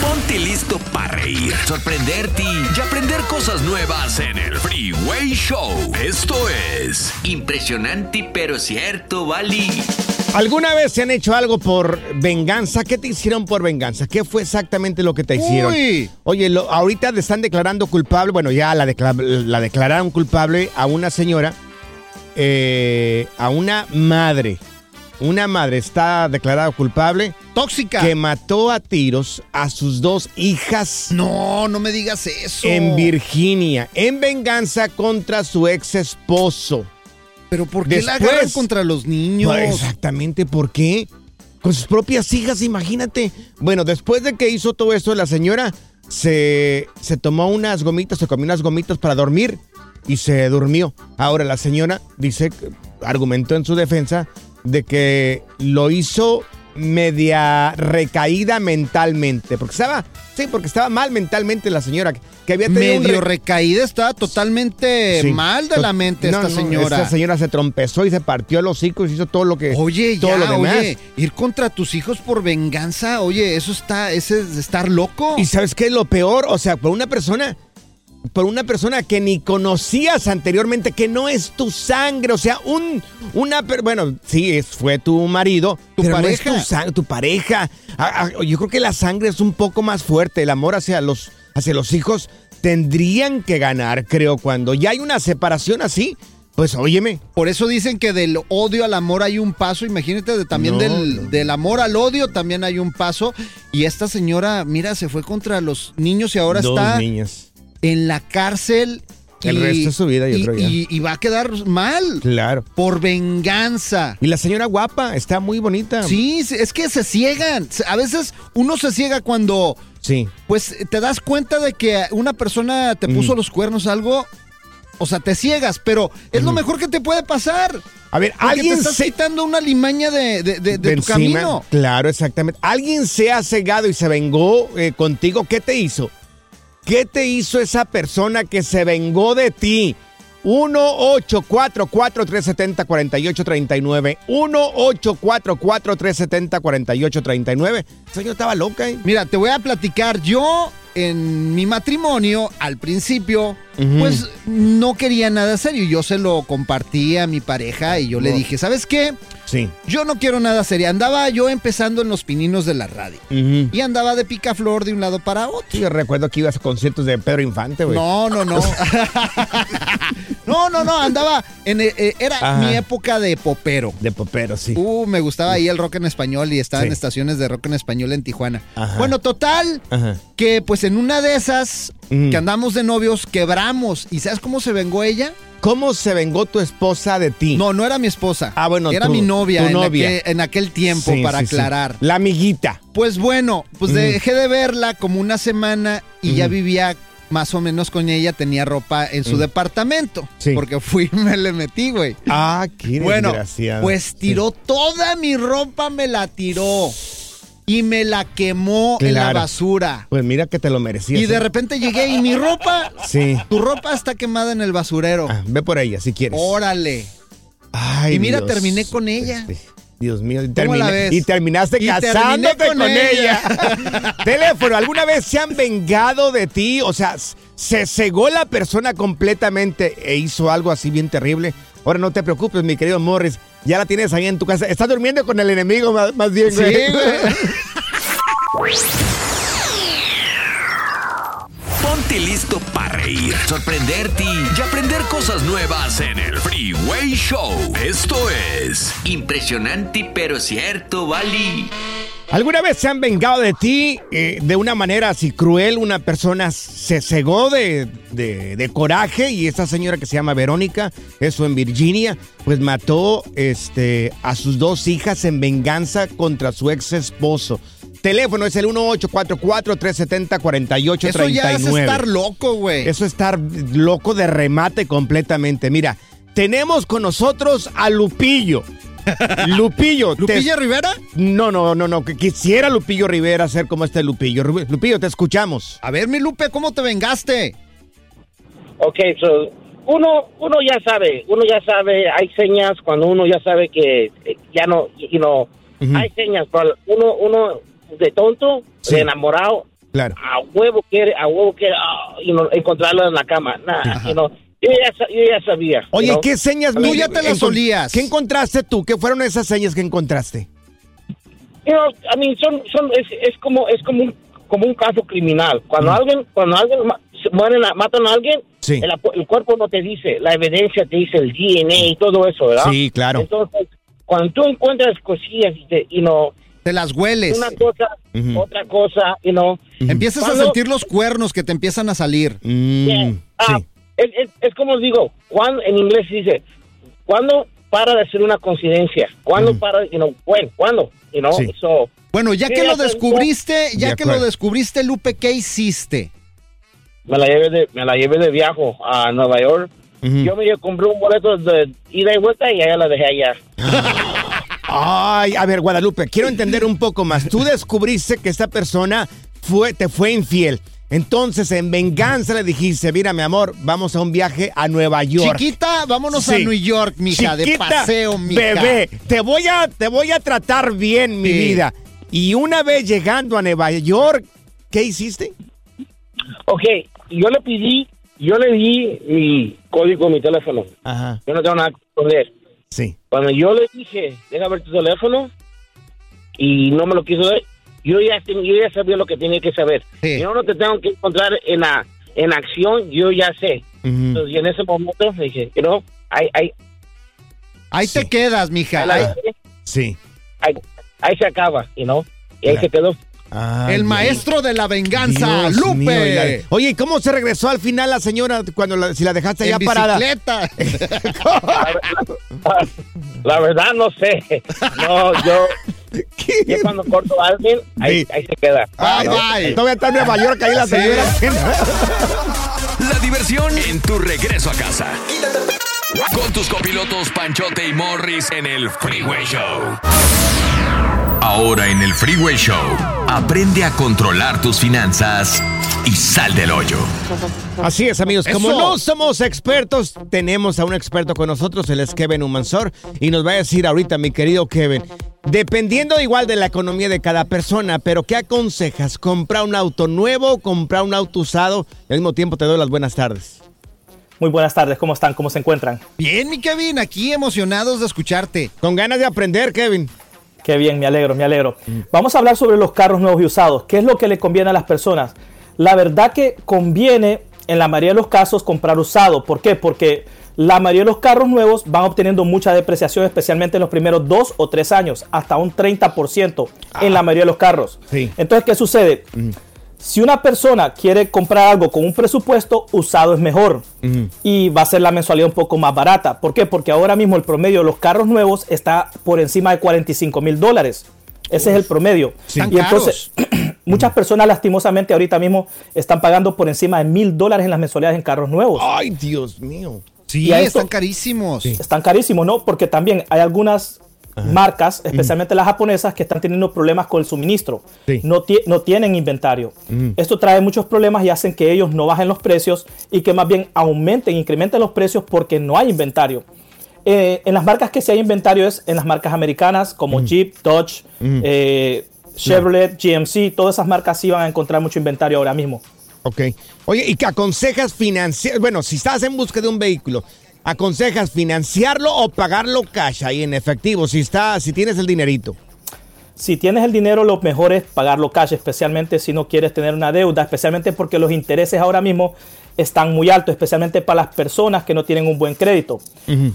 Ponte listo para reír, sorprenderte y aprender cosas nuevas en el Freeway Show. Esto es impresionante pero cierto, Bali. ¿Alguna vez se han hecho algo por venganza? ¿Qué te hicieron por venganza? ¿Qué fue exactamente lo que te hicieron? Uy. Oye, lo- ahorita le están declarando culpable, bueno, ya la, decla- la declararon culpable a una señora, eh, a una madre. Una madre está declarada culpable Tóxica. que mató a tiros a sus dos hijas No, no me digas eso. en Virginia, en venganza contra su ex esposo. Pero ¿por qué la Después- agarran contra los niños? Pues, exactamente, ¿por qué? Con sus propias hijas, imagínate. Bueno, después de que hizo todo esto, la señora se, se tomó unas gomitas, se comió unas gomitas para dormir y se durmió. Ahora la señora dice, argumentó en su defensa de que lo hizo media recaída mentalmente, porque estaba, sí, porque estaba mal mentalmente la señora, que había tenido Medio re- recaída, está totalmente Sí. mal de la mente No, esta no, señora. Esta señora se trompezó y se partió los hocico y hizo todo lo que. Oye, todo ya, lo demás. oye, ir contra tus hijos por venganza, oye, eso está, ese es estar loco. ¿Y sabes qué es lo peor? O sea, por una persona, por una persona que ni conocías anteriormente, que no es tu sangre, o sea, un, una, bueno, sí, es, fue tu marido, Tu pero no pareja. es tu, tu pareja. Ah, ah, yo creo que la sangre es un poco más fuerte, el amor hacia los, hacia los hijos tendrían que ganar, creo, cuando ya hay una separación así, pues óyeme. Por eso dicen que del odio al amor hay un paso. Imagínate, de- también No, del, no. del amor al odio también hay un paso. Y esta señora, mira, se fue contra los niños y ahora Dos está niñas. En la cárcel. El resto de su vida, yo y- creo ya. y- y va a quedar mal. Claro. Por venganza. Y la señora guapa, está muy bonita. Sí, es que se ciegan. A veces uno se ciega cuando, Sí. pues, te das cuenta de que una persona te puso Mm. los cuernos algo. O sea, te ciegas, pero es lo mejor que te puede pasar. A ver, Porque alguien te estás se- quitando una limaña de, de- de- de de tu camino. Claro, exactamente. Alguien se ha cegado y se vengó eh, contigo. ¿Qué te hizo? ¿Qué te hizo esa persona que se vengó de ti? 1-844-370-4839. 1-844-370-4839. Esa señora estaba loca, ¿eh? Mira, te voy a platicar. Yo, en mi matrimonio, al principio, Ujú. pues no quería nada serio. Yo se lo compartí a mi pareja y yo le No. dije, ¿sabes qué? Sí. Yo no quiero nada serio. Andaba yo empezando en los pininos de la radio. Y andaba de picaflor de un lado para otro. Sí, yo recuerdo que ibas a conciertos de Pedro Infante, güey. No, no, no. No, no, no, andaba en eh, eh, era Ajá. mi época de popero. De popero, sí. Uh, me gustaba ahí el rock en español y estaba Sí. en estaciones de rock en español en Tijuana. Ajá. Bueno, total, Ajá. que pues en una de esas que andamos de novios quebramos. ¿Y sabes cómo se vengó ella? ¿Cómo se vengó tu esposa de ti? No, no era mi esposa. Ah, bueno, Era mi novia, tu en, novia. aquel- en aquel tiempo, Sí, para sí, sí. aclarar. La amiguita. Pues bueno, pues Ujú. dejé de verla como una semana y ya Ujú. vivía más o menos con ella, tenía ropa en su Ujú. departamento. Sí. Porque fui y me le metí, güey. Ah, qué Bueno, pues tiró toda mi ropa, me la tiró. Y me la quemó en la basura. Pues mira que te lo merecías. Y de ¿eh? repente llegué y mi ropa, Sí. tu ropa está quemada en el basurero. Ah, ve por ella si quieres. Órale. Ay, Y mira, Dios. terminé con ella. Este, Dios mío, y, ¿Cómo terminé- y terminaste Y casándote con con, ella. ella. Teléfono, ¿alguna vez se han vengado de ti? O sea, se cegó la persona completamente e hizo algo así bien terrible. Ahora no te preocupes, mi querido Morris. Ya la tienes ahí en tu casa. Estás durmiendo con el enemigo más, más bien, Sí, güey. Ponte listo para reír, sorprenderte y aprender cosas nuevas en el Freeway Show. Esto es impresionante pero cierto, Bali. ¿Alguna vez se han vengado de ti eh, de una manera así cruel? Una persona se cegó de, de- de coraje y esta señora que se llama Verónica, eso en Virginia, pues mató este, a sus dos hijas en venganza contra su ex esposo. Teléfono es el 1844-370-4839. Eso ya es estar loco, güey. Eso es estar loco de remate completamente. Mira, tenemos con nosotros a Lupillo. Lupillo. te- ¿Lupilla Rivera? no, no, no, no. Que quisiera Lupillo Rivera ser como este Lupillo. Lupillo, te escuchamos. A ver, mi Lupe, ¿cómo te vengaste? Ok, so, uno, uno ya sabe, uno ya sabe, hay señas cuando uno ya sabe que eh, ya no, you know, hay señas, pero uno, uno de tonto, Sí. de enamorado, Claro. a huevo quiere, a huevo quiere, ah, you know, encontrarlo en la cama. Nah, you know, yo, ya, yo ya sabía. Oye. ¿qué señas? Tú ya te las olías. ¿Qué encontraste tú? ¿Qué fueron esas señas que encontraste? You know, I mean, son, son, es, es como, es como un, como un caso criminal. Cuando alguien, cuando alguien mueren, a- matan a alguien, Sí. el, cuerpo no te dice, la evidencia te dice el DNA y todo eso, ¿verdad? Sí, claro. Entonces, cuando tú encuentras cosillas, y te- you know, Te las hueles. una cosa, otra cosa, you know, Empiezas a sentir los cuernos que te empiezan a salir. Mm, yeah, ah, sí. Es, es, es como digo, cuando, en inglés se dice, ¿cuándo para de ser una coincidencia? ¿Cuándo para, you know, when, cuándo? You know, Sí. so, Bueno, ya Sí, que lo descubriste, ya De que lo descubriste, Lupe, ¿qué hiciste? me la llevé de, me la llevé de viaje a Nueva York. Yo me compré un boleto de ida y vuelta y allá la dejé allá. Ay, a ver, Guadalupe, quiero entender un poco más. Tú descubriste que esta persona fue, te fue infiel. Entonces, en venganza le dijiste, mira, mi amor, vamos a un viaje a Nueva York. Chiquita, vámonos a. New York, mija, de paseo, mija. Bebé, te voy a, te voy a tratar bien, mi Sí. vida. Y una vez llegando a Nueva York, ¿qué hiciste? Ok, yo le pedí, yo le di mi código, mi teléfono. Ajá, Yo no tengo nada que esconder. sí. Cuando yo le dije, deja ver tu teléfono, y no me lo quiso dar, yo ya, yo ya sabía lo que tenía que saber. Sí. Yo no te tengo que encontrar en, la, en acción, yo ya sé. Entonces, y en ese momento dije, you know, ahí, ahí, Ahí Sí. te quedas, mija. ahí, Ahí- Sí. ahí- ahí se acaba, you know, y ahí Claro. se quedó. Ay, el maestro de la venganza, Dios Lupe. mío, la- Oye, ¿y cómo se regresó al final la señora cuando la, si la dejaste allá parada? bicicleta. La, la verdad no sé. No, yo, yo cuando corto a alguien, ahí, Sí. ahí se queda. Bye, bye. Todavía está en Nueva York ahí la Sí. señora. La diversión en tu regreso a casa. Con tus copilotos Panchote y Morris en el Freeway Show. Ahora en el Freeway Show, aprende a controlar tus finanzas y sal del hoyo. Así es, amigos. Como Eso. no somos expertos, tenemos a un experto con nosotros, él es Kevin Humansor, y nos va a decir ahorita, mi querido Kevin, dependiendo igual de la economía de cada persona, pero ¿qué aconsejas? ¿Comprar un auto nuevo, comprar un auto usado? Y al mismo tiempo te doy las buenas tardes. Muy buenas tardes, ¿cómo están? ¿Cómo se encuentran? Bien, mi Kevin, aquí emocionados de escucharte. Con ganas de aprender, Kevin. Qué bien, me alegro, me alegro. Vamos a hablar sobre los carros nuevos y usados. ¿Qué es lo que le conviene a las personas? La verdad que conviene, en la mayoría de los casos, comprar usado. ¿Por qué? Porque La mayoría de los carros nuevos van obteniendo mucha depreciación, especialmente en los primeros dos o tres años, hasta un 30% en la mayoría de los carros. Sí. Entonces, ¿qué sucede? Si una persona quiere comprar algo con un presupuesto, usado es mejor y va a ser la mensualidad un poco más barata. ¿Por qué? Porque ahora mismo el promedio de los carros nuevos está por encima de 45 mil dólares. Ese es el promedio. Y entonces, muchas personas lastimosamente ahorita mismo están pagando por encima de mil dólares en las mensualidades en carros nuevos. Ay, Dios mío. Sí, esto- están carísimos. Están carísimos, ¿no? Porque también hay algunas marcas, especialmente las japonesas, que están teniendo problemas con el suministro. Sí. No, ti- no tienen inventario. Esto trae muchos problemas y hacen que ellos no bajen los precios y que más bien aumenten, incrementen los precios porque no hay inventario. Eh, en las marcas que sí hay inventario es en las marcas americanas como Jeep, Dodge, eh, Chevrolet, GMC, todas esas marcas sí van a encontrar mucho inventario ahora mismo. Ok. Oye, ¿y qué aconsejas financiar? Bueno, si estás en busca de un vehículo, ¿aconsejas financiarlo o pagarlo cash ahí en efectivo? Si está, si tienes el dinerito. Si tienes el dinero, lo mejor es pagarlo cash, especialmente si no quieres tener una deuda, especialmente porque los intereses ahora mismo están muy altos, especialmente para las personas que no tienen un buen crédito.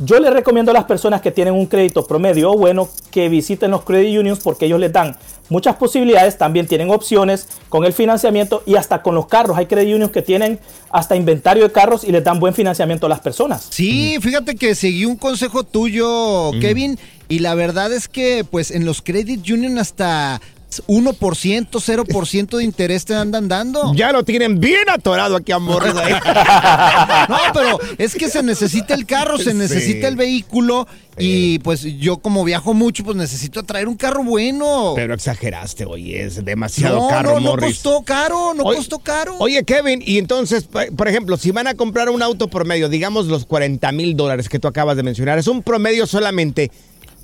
Yo les recomiendo a las personas que tienen un crédito promedio o bueno que visiten los credit unions porque ellos les dan muchas posibilidades, también tienen opciones con el financiamiento y hasta con los carros. Hay credit unions que tienen hasta inventario de carros y les dan buen financiamiento a las personas. Sí, fíjate que seguí un consejo tuyo, Kevin, y la verdad es que pues en los Credit Union hasta 1%, 0% de interés te andan dando. Ya lo tienen bien atorado aquí a ahí. No, pero es que se necesita el carro, se Sí. necesita el vehículo y pues yo como viajo mucho pues necesito traer un carro bueno. Pero exageraste, oye, es demasiado no, caro, no, no Morris. costó caro, no Oye- costó caro. Oye, Kevin, y entonces, por ejemplo, si van a comprar un auto promedio, digamos los 40 mil dólares que tú acabas de mencionar, es un promedio solamente.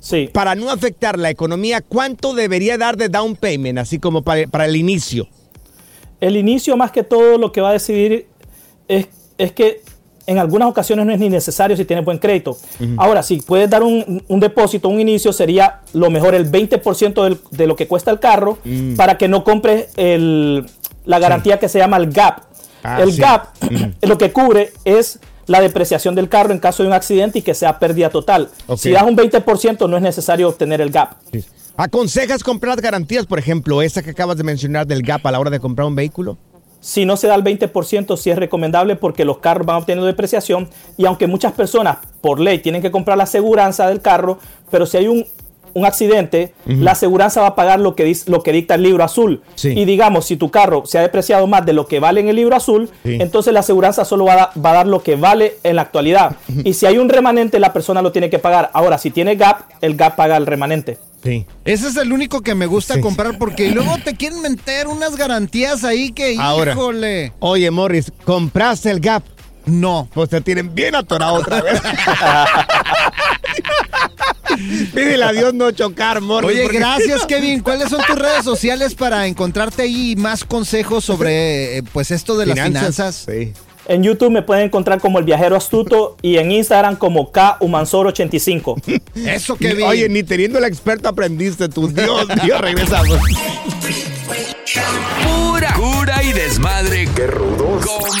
Sí. Para no afectar la economía, ¿cuánto debería dar de down payment, así como para, para el inicio? El inicio más que todo lo que va a decidir es, es que en algunas ocasiones no es ni necesario si tienes buen crédito. Ahora, si puedes dar un, un depósito, un inicio, sería lo mejor el 20% del- de lo que cuesta el carro Mm. para que no compres el- la garantía que se llama el GAP. Ah, el sí. GAP lo que cubre es la depreciación del carro en caso de un accidente y que sea pérdida total. Si das un 20% no es necesario obtener el GAP. ¿Aconsejas comprar garantías, por ejemplo, esa que acabas de mencionar del GAP a la hora de comprar un vehículo? Si no se da el 20%, sí es recomendable porque los carros van obteniendo depreciación y aunque muchas personas por ley tienen que comprar la aseguranza del carro, pero si hay un, un accidente, la aseguranza va a pagar lo que, dice, lo que dicta el libro azul. Sí. Y digamos, si tu carro se ha depreciado más de lo que vale en el libro azul, Sí. entonces la aseguranza solo va a, da- va a dar lo que vale en la actualidad. Y si hay un remanente, la persona lo tiene que pagar. Ahora, si tiene GAP, el GAP paga el remanente. Sí. Ese es el único que me gusta Sí. comprar porque luego te quieren meter unas garantías ahí que, Ahora. híjole. Oye, Morris, ¿compraste el GAP? No. Pues te tienen bien atorado otra vez. Pídele a Dios no chocar, Morris. Oye, porque- gracias, Kevin. ¿Cuáles son tus redes sociales para encontrarte ahí más consejos sobre eh, pues esto de las finanzas? Sí. En YouTube me pueden encontrar como El Viajero Astuto y en Instagram como KUmansor85. Eso, Kevin. Oye, ni teniendo el experto aprendiste tú. Dios mío, regresamos. Pura cura y desmadre. Qué rudos. Con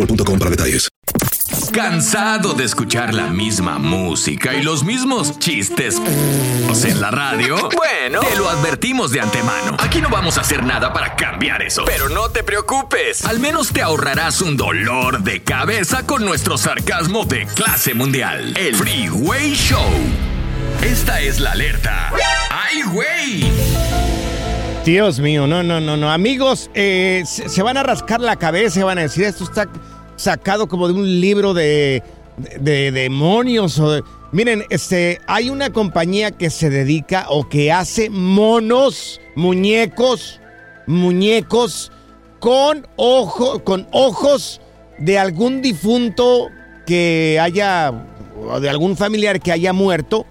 boostmobile.com para detalles. ¿Cansado de escuchar la misma música y los mismos chistes en la radio? Bueno, te lo advertimos de antemano. Aquí no vamos a hacer nada para cambiar eso. Pero no te preocupes. Al menos te ahorrarás un dolor de cabeza con nuestro sarcasmo de clase mundial. El Freeway Show. Esta es la alerta. ¡Ay, güey! Dios mío, no, no, no, no. Amigos, eh, se, se van a rascar la cabeza y van a decir, esto está sacado como de un libro de, de- de demonios. O de- Miren, este, hay una compañía que se dedica o que hace monos, muñecos, muñecos con, ojo, con ojos de algún difunto que haya, o de algún familiar que haya muerto.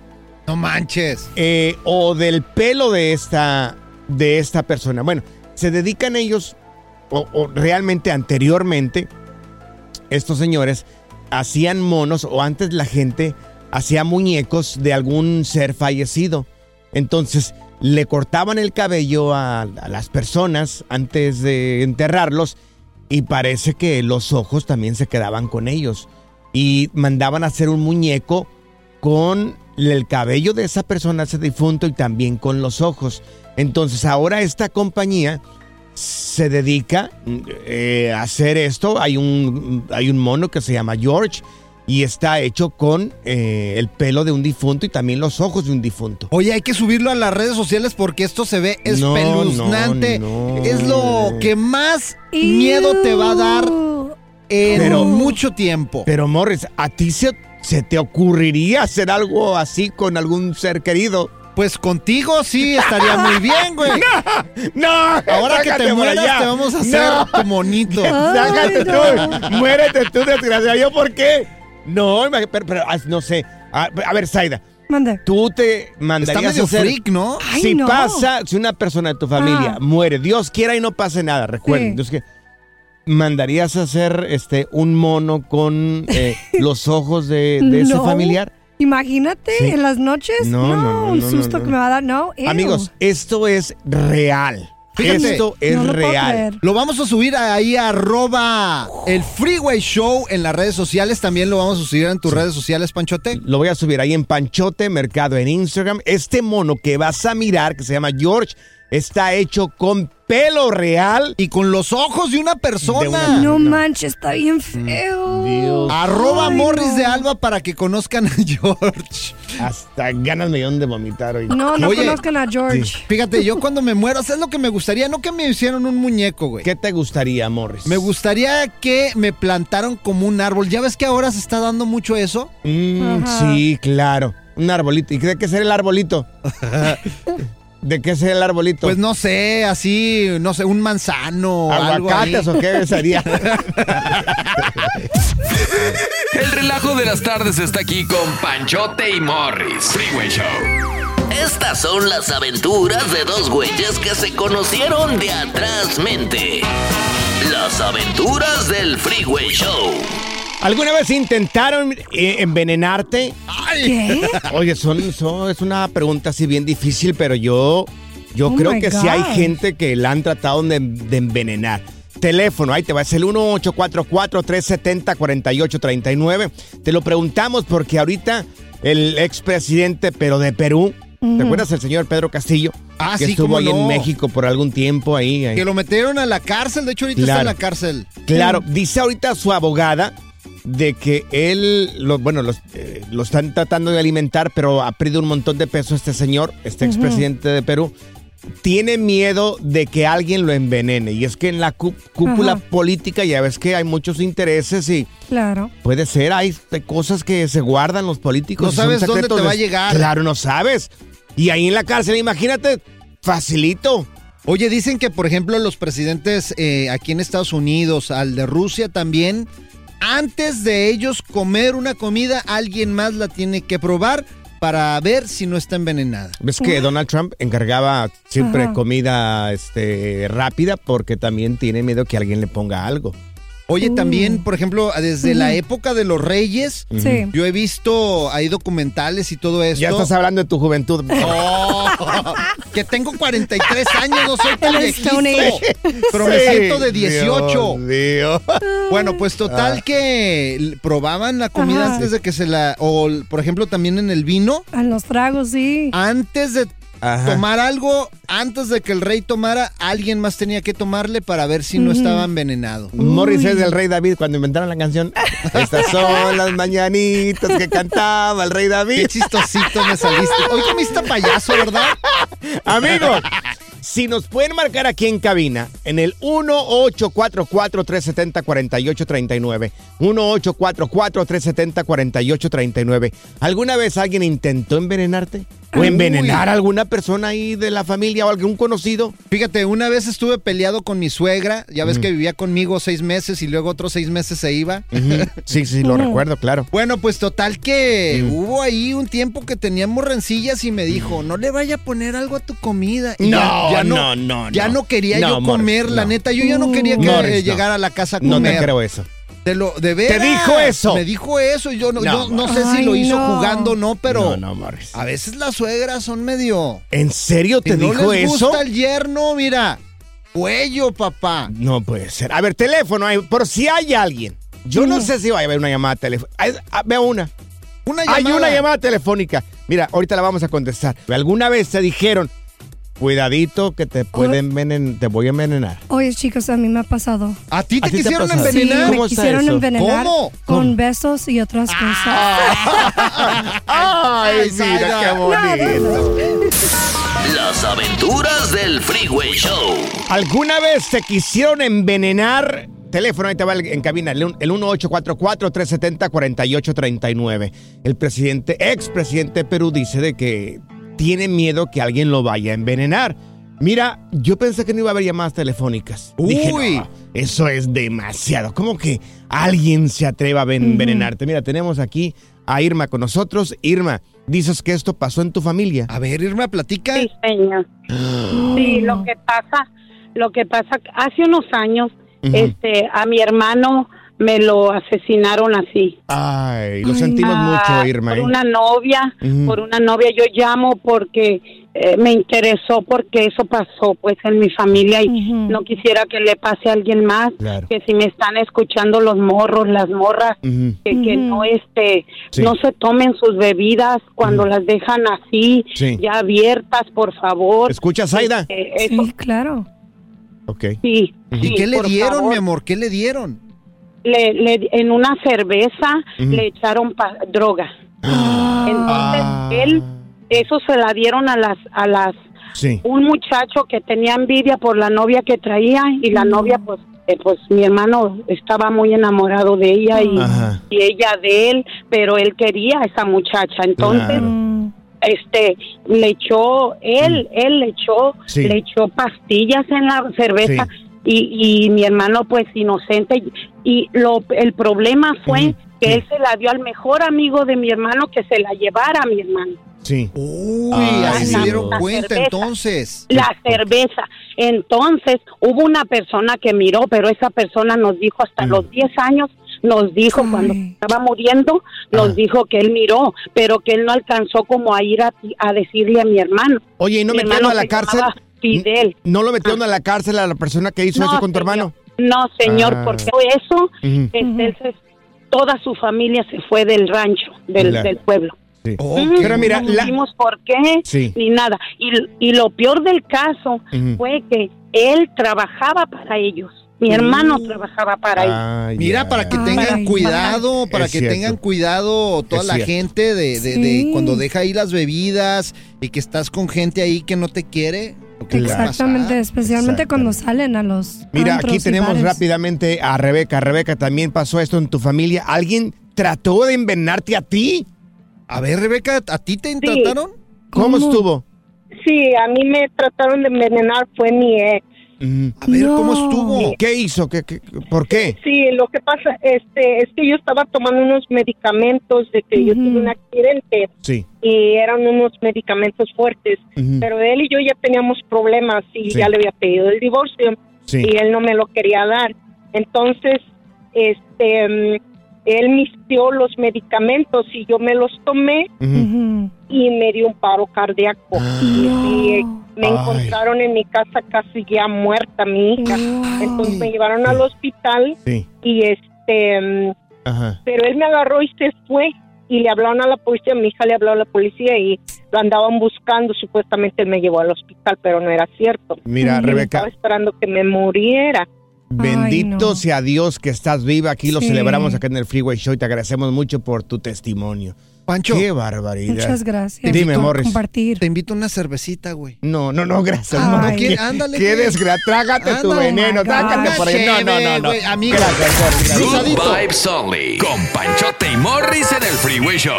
No manches. Eh, o del pelo de esta, de esta persona. Bueno, se dedican ellos, o, realmente anteriormente, estos señores hacían monos, o antes la gente hacía muñecos de algún ser fallecido. Entonces, le cortaban el cabello a, a las personas antes de enterrarlos y parece que los ojos también se quedaban con ellos. Y mandaban a hacer un muñeco con el cabello de esa persona, ese difunto, y también con los ojos. Entonces ahora esta compañía se dedica eh, a hacer esto. Hay un, hay un mono que se llama George y está hecho con eh, el pelo de un difunto y también los ojos de un difunto. Oye, hay que subirlo a las redes sociales porque esto se ve No, espeluznante. no, no. Es lo que más miedo te va a dar en Pero- mucho tiempo. Pero Morris, ¿a ti se, se te ocurriría hacer algo así con algún ser querido? Pues contigo sí estaría muy bien, güey. ¡No! Ahora que te mueras allá. te vamos a hacer No. tu monito. Sácate tú. Muérete tú, desgraciado. ¿Yo por qué? No, pero, pero, ah, no sé. A, a ver, Zaida. Mande. Tú te mandarías Está medio a hacer... freak, ¿no? Ay, si no. pasa, si una persona de tu familia Ah. muere, Dios quiera y no pase nada, recuerden, Sí. Dios mandarías a hacer este un mono con eh, los ojos de, de ese No. familiar. Imagínate Sí. en las noches. No, No, no, no, un no, susto no, que me va a dar. No, ew. Amigos, esto es real. Fíjate, esto es no lo puedo real. creer. Lo vamos a subir ahí arroba el Freeway Show en las redes sociales. También lo vamos a subir en tus redes sociales, Panchote. Lo voy a subir ahí en Panchote Mercado en Instagram. Este mono que vas a mirar, que se llama George, está hecho con pelo real. Y con los ojos de una persona. De una- No No. manches, está bien feo. Dios. Arroba Ay, Morris no. de Alba para que conozcan a George. Hasta ganas me dieron de vomitar hoy. No, no Oye, conozcan a George. Fíjate, yo cuando me muero, ¿sabes lo que me gustaría? No que me hicieran un muñeco, güey. ¿Qué te gustaría, Morris? Me gustaría que me plantaron como un árbol. ¿Ya ves que ahora se está dando mucho eso? Mm, sí, claro. Un arbolito. ¿Y de qué será el arbolito? ¿De qué será el arbolito? Pues no sé, así, no sé, un manzano. algo. ¿Aguacates o qué sería? El relajo de las tardes está aquí con Panchote y Morris. Freeway Show. Estas son las aventuras de dos güeyes que se conocieron de atrás mente. Las aventuras del Freeway Show. ¿Alguna vez intentaron eh, envenenarte? ¿Qué? Oye, son, son- es una pregunta así bien difícil, pero yo, yo Oh creo que sí hay gente que la han tratado de, de envenenar. Teléfono, ahí te va, es el 1844-370-4839. Te lo preguntamos porque ahorita el expresidente, pero de Perú, ¿te acuerdas el señor Pedro Castillo? Ah, que sí, estuvo ahí en. México por algún tiempo ahí. ahí. Que lo metieron a la cárcel. De hecho, ahorita está en la cárcel. Claro, dice ahorita su abogada de que él, lo, bueno, los, eh, lo están tratando de alimentar, pero ha perdido un montón de peso este señor, este expresidente de Perú. Tiene miedo de que alguien lo envenene. Y es que en la cú- cúpula Ajá. política ya ves que hay muchos intereses y Claro. puede ser, hay cosas que se guardan los políticos. No sabes dónde te va a llegar. Claro, no sabes. Y ahí en la cárcel, imagínate, facilito. Oye, dicen que, por ejemplo, los presidentes eh, aquí en Estados Unidos, al de Rusia también, antes de ellos comer una comida, alguien más la tiene que probar para ver si no está envenenada. ¿Ves que Donald Trump encargaba siempre Ajá. comida este, rápida porque también tiene miedo que alguien le ponga algo? Oye, también, por ejemplo, desde la época de los reyes, Sí. yo he visto ahí documentales y todo esto. Ya estás hablando de tu juventud. Oh, que tengo 43 años, no soy tan El viejito. Stone Age. Pero me Sí, siento de 18. Dios. Bueno, pues total Ah. que l- probaban la comida Ajá. antes de que se la... O, por ejemplo, también en el vino. A los tragos, sí. Antes de Ajá. tomar algo, antes de que el rey tomara, alguien más tenía que tomarle para ver si no estaba envenenado. Morris es del rey David cuando inventaron la canción. Estas son las mañanitas que cantaba el rey David. Qué chistosito me saliste. Hoy comiste payaso, ¿verdad? Amigos, si nos pueden marcar aquí en cabina en el 1844-370-4839, 1844-370-4839, ¿alguna vez alguien intentó envenenarte? ¿O Uy. envenenar a alguna persona ahí de la familia o algún conocido? Fíjate, una vez estuve peleado con mi suegra. Ya ves que vivía conmigo seis meses y luego otros seis meses se iba. Sí, sí, lo recuerdo, claro. Bueno, pues total que Mm. hubo ahí un tiempo que teníamos rencillas y me dijo, no le vaya a poner algo a tu comida. Y No, ya, ya no, no, Ya no. no quería No, yo Morris, comer, la no. neta. Yo ya no quería que Morris, eh, no. llegar a la casa a No comer. te creo eso. Te lo, de veras. dijo eso? Me dijo eso. y Yo no, No, yo no sé si lo hizo no. jugando o no, pero No, Morris. a veces las suegras son medio... ¿En serio te Si no dijo les eso? gusta el yerno, mira. Cuello, papá. No puede ser. A ver, teléfono, hay- por si hay alguien. Yo no sé si va a haber una llamada telefónica. Veo una. Una Hay llamada. una llamada telefónica. Mira, ahorita la vamos a contestar. ¿Alguna vez te dijeron, cuidadito que te pueden envenen- te voy a envenenar? Oye, chicos, a mí me ha pasado. ¿A ti te ¿A ti te ha quisieron pasado? envenenar? Sí, ¿Cómo me está quisieron eso? envenenar ¿Cómo? con besos y otras cosas. Ay, mira qué bonito. Las aventuras del Freeway Show. ¿Alguna vez te quisieron envenenar? Teléfono, ahí te va en cabina, el un- el 1844-370-4839. El presidente, expresidente de Perú dice de que tiene miedo que alguien lo vaya a envenenar. Mira, yo pensé que no iba a haber llamadas telefónicas. Dije, Uy. "No, eso es demasiado. ¿Cómo que alguien se atreva a ven- envenenarte? Mira, tenemos aquí a Irma con nosotros. Irma, dices que esto pasó en tu familia. A ver, Irma, platica. Sí, señor. Sí, lo que pasa, lo que pasa, hace unos años, este, a mi hermano me lo asesinaron así. Ay, lo sentimos Ah, mucho, Irma. Por ¿eh? una novia, por una novia. Yo llamo porque eh, me interesó porque eso pasó pues en mi familia y no quisiera que le pase a alguien más. Claro. Que si me están escuchando los morros, las morras, que, que no este, Sí. no se tomen sus bebidas cuando las dejan así, Sí. ya abiertas, por favor. ¿Escuchas, Aida? Este, eso- Sí, claro. Ok. Sí. ¿Y sí, qué le dieron, favor. mi amor? ¿Qué le dieron? Le, le- en una cerveza le echaron pa- droga. Entonces Ah. él, eso se la dieron a las, a las, Sí. un muchacho que tenía envidia por la novia que traía y la novia pues, eh, pues mi hermano estaba muy enamorado de ella y, y ella de él, pero él quería a esa muchacha. Entonces este le echó él él le echó Mm. Sí. le echó pastillas en la cerveza y, y mi hermano pues inocente y lo el problema fue que él se la dio al mejor amigo de mi hermano que se la llevara a mi hermano Sí. Uy, ahí se dieron La cuenta cerveza. entonces. la cerveza. Entonces, hubo una persona que miró, pero esa persona nos dijo hasta Mm. los 10 años, nos dijo cuando estaba muriendo, nos dijo que él miró, pero que él no alcanzó como a ir a, a decirle a mi hermano. Oye, ¿y no Mi hermano a la cárcel? llamaba Fidel. ¿No lo metieron a la cárcel a la persona que hizo No, eso con tu señor. hermano? No, señor, Ah. porque eso, este, se- toda su familia se fue del rancho, del, Claro. del pueblo. Sí. Pero mira, no la- por qué Sí. ni nada. Y, y lo peor del caso fue que él trabajaba para ellos. Mi hermano trabajaba para ellos. Ay, Mira, para que tengan Ay, cuidado, para que cierto. tengan cuidado toda Es la cierto. gente de, de- cuando deja ahí las bebidas y que estás con gente ahí que no te quiere. Exactamente, especialmente cuando salen a los. Mira, aquí tenemos bares. rápidamente a Rebeca. Rebeca, ¿también pasó esto en tu familia? ¿Alguien trató de envenenarte a ti? A ver, Rebeca, ¿a ti te trataron? ¿Cómo, estuvo? Sí, a mí me trataron de envenenar, fue mi ex. A ver, ¿cómo estuvo? ¿Qué hizo? ¿Qué, qué- por qué? Sí, lo que pasa este, es que yo estaba tomando unos medicamentos de que yo tuve un accidente Sí. y eran unos medicamentos fuertes, pero él y yo ya teníamos problemas y Sí. ya le había pedido el divorcio Sí. y él no me lo quería dar. Entonces, este, él mistió los medicamentos y yo me los tomé y me dio un paro cardíaco. Y, y me Ay. encontraron en mi casa casi ya muerta mi hija. Entonces me llevaron al hospital Sí. y este, Ajá. pero él me agarró y se fue y le hablaron a la policía, mi hija le habló a la policía y lo andaban buscando, supuestamente él me llevó al hospital, pero no era cierto. Mira, Rebeca. Estaba esperando que me muriera. Bendito sea Dios que estás viva. Aquí lo Sí. celebramos acá en el Freeway Show y te agradecemos mucho por tu testimonio. Pancho. Qué barbaridad. Muchas gracias Dime, por Morris. compartir. Te invito a una cervecita, güey. No, no, no, gracias. Ay. ¿Qué? Ándale, qué desgracia. Trágate tu veneno. Trágate por ahí. No, no, no, no. Güey, amigo. Gracias, Morris. Good. Vibes Only. Con Panchote y Morris en el Freeway Show.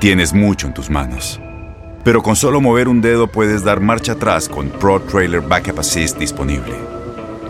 Tienes mucho en tus manos. Pero con solo mover un dedo puedes dar marcha atrás con Pro Trailer Backup Assist disponible.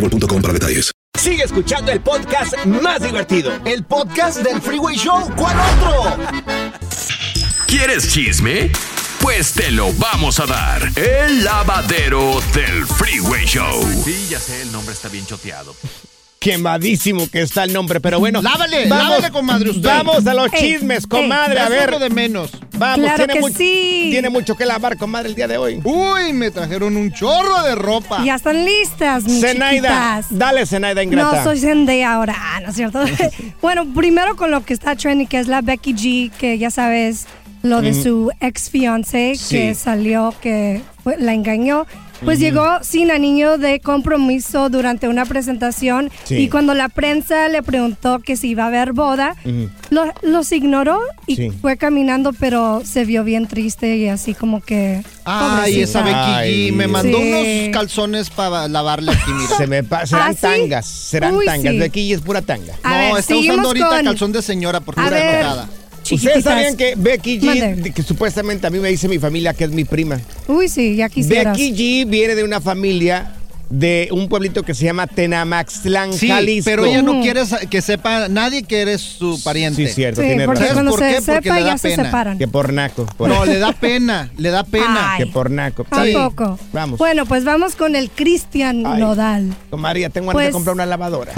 boostmobile.com para detalles. Sigue escuchando el podcast más divertido. El podcast del Freeway Show. ¿Cuál otro? ¿Quieres chisme? Pues te lo vamos a dar. El lavadero del Freeway Show. Sí, ya sé, el nombre está bien choteado. Quemadísimo que está el nombre, pero bueno. Lávale, lávale, comadre, usted. Vamos a los Ey, chismes, comadre. ey, a ver. de menos. Vamos, Claro tiene, que mucho, sí. tiene mucho que lavar, comadre, el día de hoy. Uy, me trajeron un chorro de ropa. Ya están listas, mis Zenaida, chiquitas. dale, Zenaida Ingrata. No, soy Zendaya ahora, ah, ¿no es cierto? bueno, primero con lo que está trending, que es la Becky G, que ya sabes, lo de Ujú. su ex fiance Sí. que salió, que fue- la engañó. Pues Ujú. llegó sin anillo de compromiso durante una presentación Sí. y cuando la prensa le preguntó que si iba a haber boda, lo- los ignoró y Sí. fue caminando, pero se vio bien triste y así como que... Ay, esa pobrecita. Becky G me mandó Sí. unos calzones para lavarle aquí, mira. Se me pa- serán ¿Ah, sí? tangas, serán Uy, tangas. sí. Becky G es pura tanga. A no, ver, está usando ahorita con- calzón de señora porque A está enojada. Ustedes chiquititas. sabían que Becky G, Mande. que supuestamente a mí me dice mi familia que es mi prima. Uy, sí, ya quisieras. Becky G viene de una familia de un pueblito que se llama Tenamaxtlán, Sí, Jalisco. pero ella no quiere que sepa nadie que eres su pariente. Sí, cierto, Sí, tiene porque razón. cuando por se qué? Porque sepa le da ya se pena. separan. Que por naco. por- No, le da pena, le da pena. Ay. Que por naco. Está bien. Tampoco. Vamos. Bueno, pues vamos con el Cristian. Nodal. María, tengo ganas Pues- de comprar una lavadora.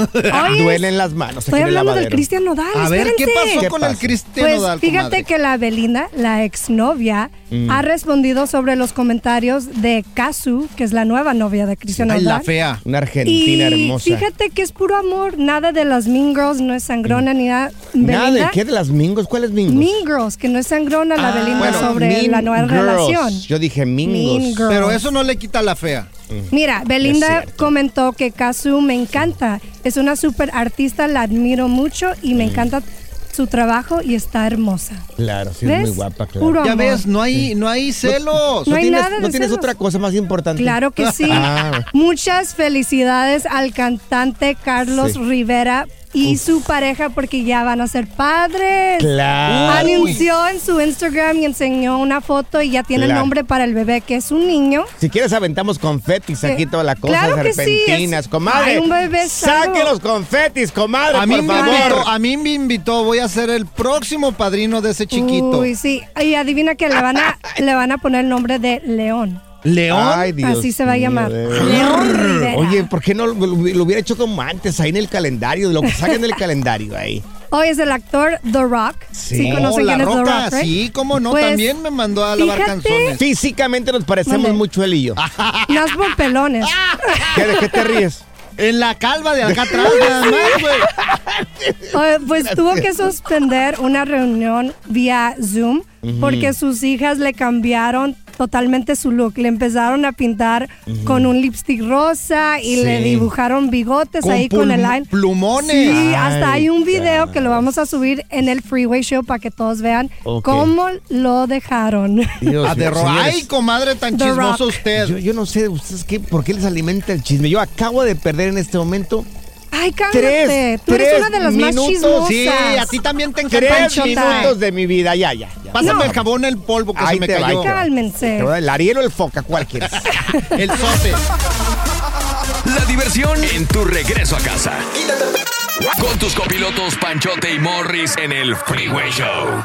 Oye, Duelen las manos. Estoy hablando del. Cristian Nodal. A ver, ¿qué pasó ¿Qué con el? Cristian Pues Nodal, fíjate comadre? que la Belinda, la exnovia, Mm. ha respondido sobre los comentarios de Kazu, que es la nueva novia de Cristian Ay, la fea. Una argentina y hermosa. fíjate que es puro amor, nada de las Mean Girls, no es sangrona ni nada. Nada, ¿de qué? ¿De las mingos? ¿Cuáles mingos? Mean Girls, que no es sangrona la Ah, Belinda bueno, sobre la nueva Girls. relación. Yo dije mingos. Mean Girls. Pero eso no le quita la fea. Mira, Es Belinda comentó que Kazu me encanta. Es una super artista, la admiro mucho y me encanta su trabajo y está hermosa. Claro, sí, es muy guapa, claro. Puro Ya amor. ves, no hay, no hay celos. No hay tienes, nada de ¿no tienes celos. otra cosa más importante? Claro que sí. Ah, Muchas felicidades al cantante Carlos Sí. Rivera y su pareja porque ya van a ser padres. Claro. Anunció en su Instagram y enseñó una foto y ya tiene el nombre para el bebé, que es un niño. Si quieres aventamos confetis aquí toda la cosa, Claro sí, comadre. Ay, un bebé Saque los confetis, comadre, A mí, por me favor. invitó, a mí me invitó, voy a ser el próximo padrino de ese chiquito. Uy, sí. Y adivina que le van a, le van a poner el nombre de León. ¿León? Ay, Dios Así se va a llamar. León Rivera. Oye, ¿por qué no lo, lo hubiera hecho como antes, ahí en el calendario, lo que saquen del calendario ahí? Hoy es el actor The Rock. Sí, Oh, conocen La quién es The Rock, right? sí, cómo no, Pues, también me mandó a lavar fíjate- canzones. Físicamente nos parecemos mucho él y yo. Por pelones. ¿Qué, ¿De qué te ríes? En la calva de acá atrás, nada más, güey. Pues tuvo que suspender una reunión vía Zoom porque sus hijas le cambiaron totalmente su look. Le empezaron a pintar con un lipstick rosa y Sí. le dibujaron bigotes Con ahí con el line. plumones. Sí, hasta Ay, hay un video que lo vamos a subir en el Freeway Show para que todos vean cómo lo dejaron. Dios A The mío, Rock. señores. Ay, comadre, tan The chismoso Rock. usted. Yo, yo no sé, ¿ustedes qué? ¿Por qué les alimenta el chisme? Yo acabo de perder en este momento Ay, cállate. Tres- Tú eres tres una de las más minutos. chismosas. Sí, a ti también te encanta tres minutos de mi vida. Ya, ya. ya. Pásame No. el jabón, el polvo que Ahí se me te cayó. va. Cálmense. ¿El Ariel o el Foca? ¿Cuál quieres? El sote. La diversión en tu regreso a casa. Con tus copilotos Panchote y Morris en el Freeway Show.